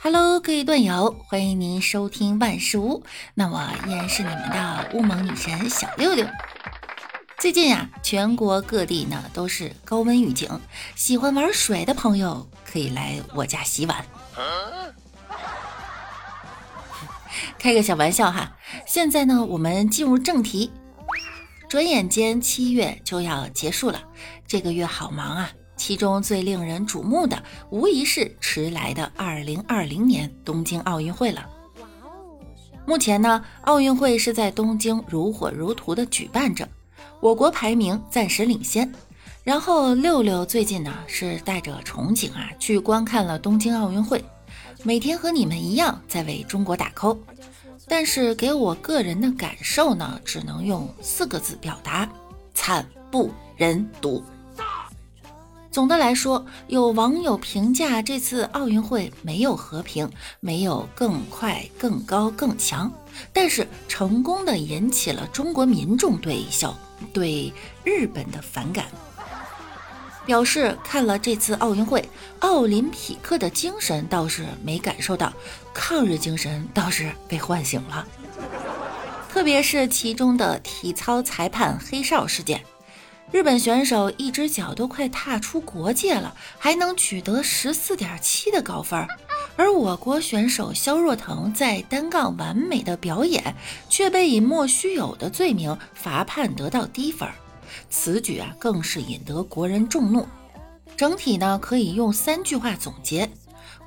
Hello，各位段友，欢迎您收听万事屋。那我依然是你们的乌蒙女神小六六。最近呀，全国各地呢都是高温预警，喜欢玩水的朋友可以来我家洗碗。开个小玩笑哈。现在呢，我们进入正题。转眼间七月就要结束了，这个月好忙啊。其中最令人瞩目的，无疑是迟来的2020年东京奥运会了。目前呢，奥运会是在东京如火如荼的举办着，我国排名暂时领先。然后六六最近呢，是带着憧憬啊，去观看了东京奥运会，每天和你们一样在为中国打 call。但是给我个人的感受呢，只能用四个字表达：惨不忍睹。总的来说，有网友评价这次奥运会没有和平，没有更快、更高、更强，但是成功的引起了中国民众对小对日本的反感，表示看了这次奥运会，奥林匹克的精神倒是没感受到，抗日精神倒是被唤醒了，特别是其中的体操裁判黑哨事件。日本选手一只脚都快踏出国界了，还能取得十四点七的高分，而我国选手肖若腾在单杠完美的表演，却被以莫须有的罪名罚判得到低分，此举啊更是引得国人众怒。整体呢可以用三句话总结：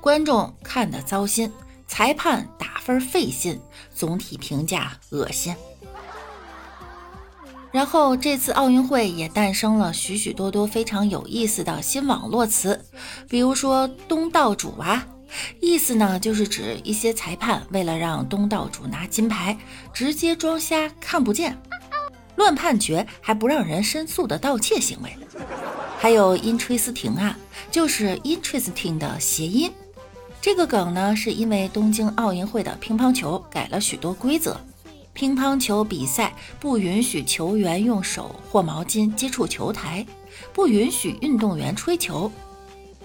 观众看得糟心，裁判打分费心，总体评价恶心。然后这次奥运会也诞生了许许多多非常有意思的新网络词，比如说“东道主”啊，意思呢就是指一些裁判为了让东道主拿金牌，直接装瞎看不见，乱判决还不让人申诉的盗窃行为。还有 “interesting” 啊，就是 “interesting” 的谐音。这个梗呢是因为东京奥运会的乒乓球改了许多规则。乒乓球比赛不允许球员用手或毛巾接触球台，不允许运动员吹球。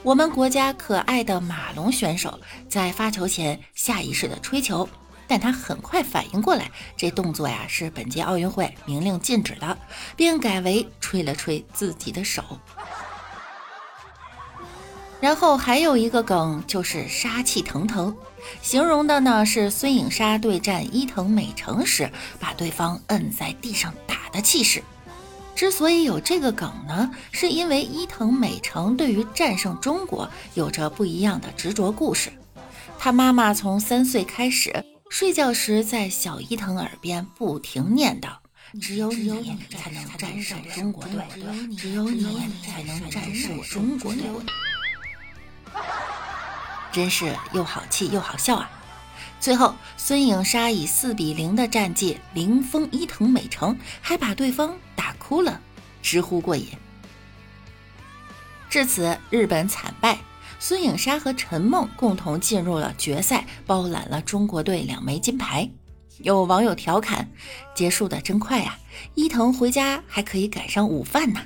我们国家可爱的马龙选手在发球前下意识的吹球，但他很快反应过来，这动作呀是本届奥运会明令禁止的，并改为吹了吹自己的手。然后还有一个梗，就是杀气腾腾，形容的呢是孙颖莎对战伊藤美诚时，把对方摁在地上打的气势。之所以有这个梗呢，是因为伊藤美诚对于战胜中国有着不一样的执着故事。他妈妈从三岁开始，睡觉时在小伊藤耳边不停念叨：“只有你才能战胜中国队，只有你才能战胜中国队。”真是又好气又好笑啊！最后，孙颖莎以四比零的战绩零封伊藤美诚，还把对方打哭了，直呼过瘾。至此，日本惨败，孙颖莎和陈梦共同进入了决赛，包揽了中国队两枚金牌。有网友调侃：“结束的真快呀，伊藤回家还可以赶上午饭呢。”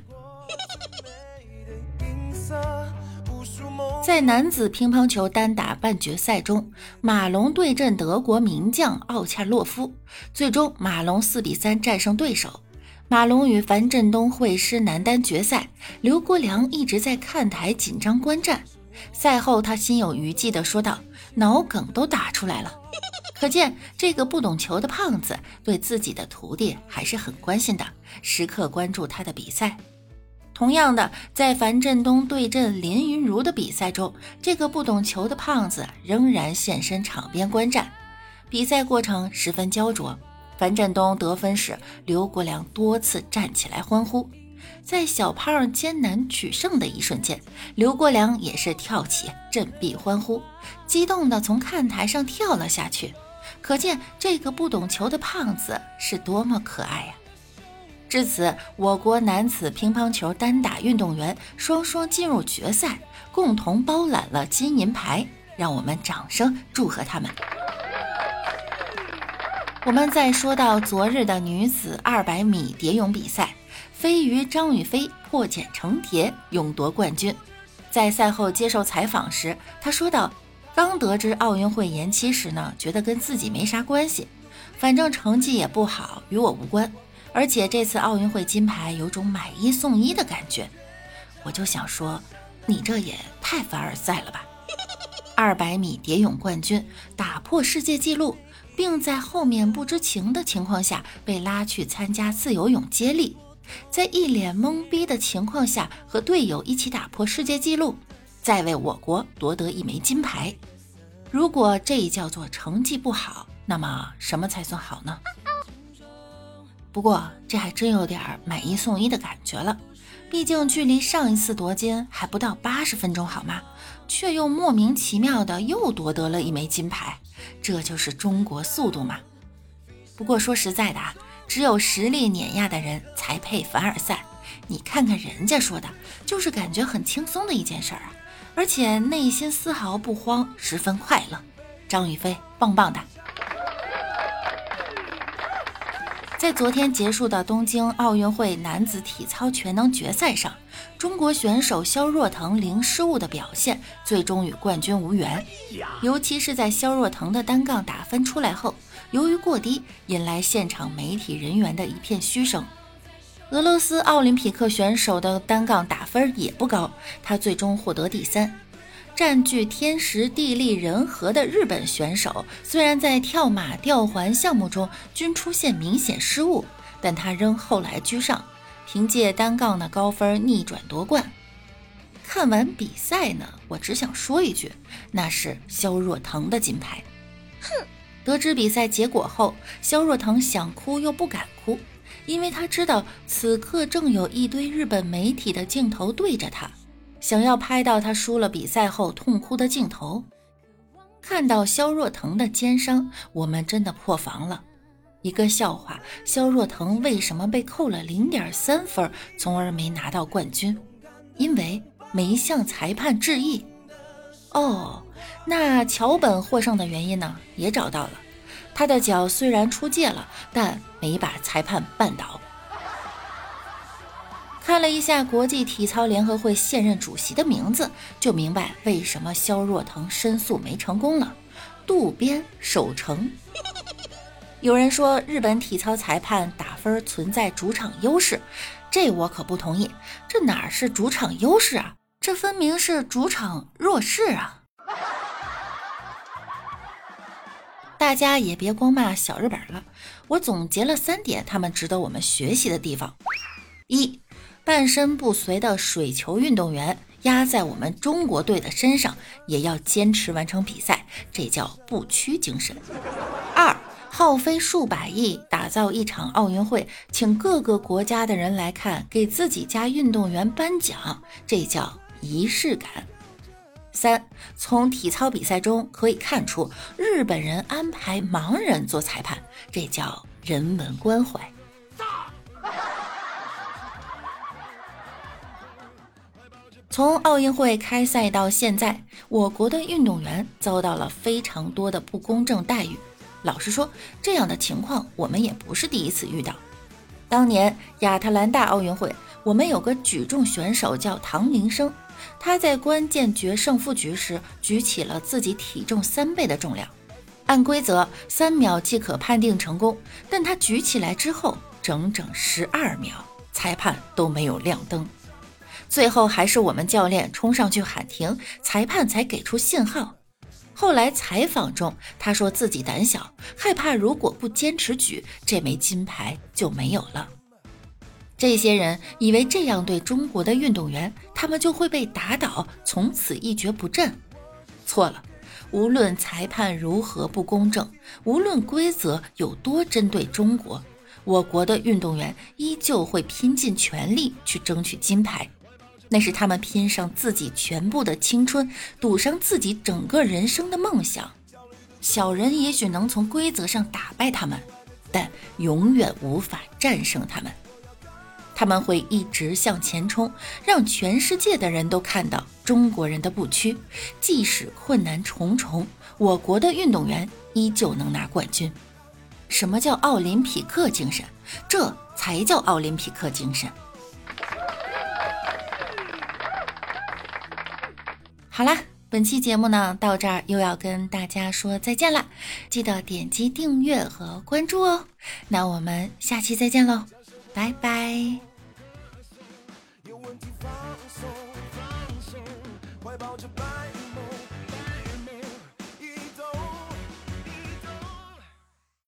在男子乒乓球单打半决赛中，马龙对阵德国名将奥恰洛夫，最终马龙四比三战胜对手。马龙与樊振东会师男单决赛，刘国梁一直在看台紧张观战。赛后，他心有余悸地说道：“脑梗都打出来了。”可见这个不懂球的胖子对自己的徒弟还是很关心的，时刻关注他的比赛。同样的，在樊振东对阵林云如的比赛中，这个不懂球的胖子仍然现身场边观战。比赛过程十分焦灼，樊振东得分时，刘国梁多次站起来欢呼。在小胖艰难取胜的一瞬间，刘国梁也是跳起振臂欢呼，激动地从看台上跳了下去。可见这个不懂球的胖子是多么可爱呀！至此，我国男子乒乓球单打运动员双双进入决赛，共同包揽了金银牌。让我们掌声祝贺他们！我们再说到昨日的女子二百米蝶泳比赛，飞鱼张雨霏破茧成蝶，勇夺冠军。在赛后接受采访时，她说道：“刚得知奥运会延期时呢，觉得跟自己没啥关系，反正成绩也不好，与我无关。而且这次奥运会金牌有种买一送一的感觉，我就想说，你这也太凡尔赛了吧！二百米蝶泳冠军打破世界纪录，并在后面不知情的情况下被拉去参加自由泳接力，在一脸懵逼的情况下和队友一起打破世界纪录，再为我国夺得一枚金牌。如果这叫做成绩不好，那么什么才算好呢？不过这还真有点买一送一的感觉了，毕竟距离上一次夺金还不到八十分钟，好吗？却又莫名其妙的又夺得了一枚金牌，这就是中国速度嘛。不过说实在的啊，只有实力碾压的人才配凡尔赛。你看看人家说的，就是感觉很轻松的一件事儿啊，而且内心丝毫不慌，十分快乐。张雨霏，棒棒的。在昨天结束的东京奥运会男子体操全能决赛上，中国选手肖若腾零失误的表现，最终与冠军无缘。尤其是在肖若腾的单杠打分出来后，由于过低，引来现场媒体人员的一片嘘声。俄罗斯奥林匹克选手的单杠打分也不高，他最终获得第三。占据天时地利人和的日本选手，虽然在跳马吊环项目中均出现明显失误，但他仍后来居上，凭借单杠的高分逆转夺冠。看完比赛呢，我只想说一句，那是肖若腾的金牌。哼！得知比赛结果后，肖若腾想哭又不敢哭，因为他知道此刻正有一堆日本媒体的镜头对着他。想要拍到他输了比赛后痛哭的镜头，看到肖若腾的肩伤，我们真的破防了。一个笑话：肖若腾为什么被扣了零点三分，从而没拿到冠军？因为没向裁判致意。哦，那桥本获胜的原因呢？也找到了，他的脚虽然出界了，但没把裁判绊倒。看了一下国际体操联合会现任主席的名字，就明白为什么肖若腾申诉没成功了。渡边守成。有人说日本体操裁判打分存在主场优势，这我可不同意。这哪是主场优势啊？这分明是主场弱势啊！大家也别光骂小日本了，我总结了三点他们值得我们学习的地方：一。半身不遂的水球运动员压在我们中国队的身上，也要坚持完成比赛，这叫不屈精神。二，耗费数百亿打造一场奥运会，请各个国家的人来看，给自己家运动员颁奖，这叫仪式感。三，从体操比赛中可以看出，日本人安排盲人做裁判，这叫人文关怀。从奥运会开赛到现在，我国的运动员遭到了非常多的不公正待遇。老实说，这样的情况我们也不是第一次遇到。当年亚特兰大奥运会，我们有个举重选手叫唐林生，他在关键决胜负局时举起了自己体重三倍的重量，按规则三秒即可判定成功，但他举起来之后整整十二秒，裁判都没有亮灯。最后还是我们教练冲上去喊停，裁判才给出信号。后来采访中，他说自己胆小，害怕如果不坚持举，这枚金牌就没有了。这些人以为这样对中国的运动员，他们就会被打倒，从此一蹶不振。错了，无论裁判如何不公正，无论规则有多针对中国，我国的运动员依旧会拼尽全力去争取金牌。那是他们拼上自己全部的青春，赌上自己整个人生的梦想。小人也许能从规则上打败他们，但永远无法战胜他们。他们会一直向前冲，让全世界的人都看到中国人的不屈。即使困难重重，我国的运动员依旧能拿冠军。什么叫奥林匹克精神？这才叫奥林匹克精神。好啦，本期节目呢，到这儿又要跟大家说再见了，记得点击订阅和关注哦。那我们下期再见喽，拜拜。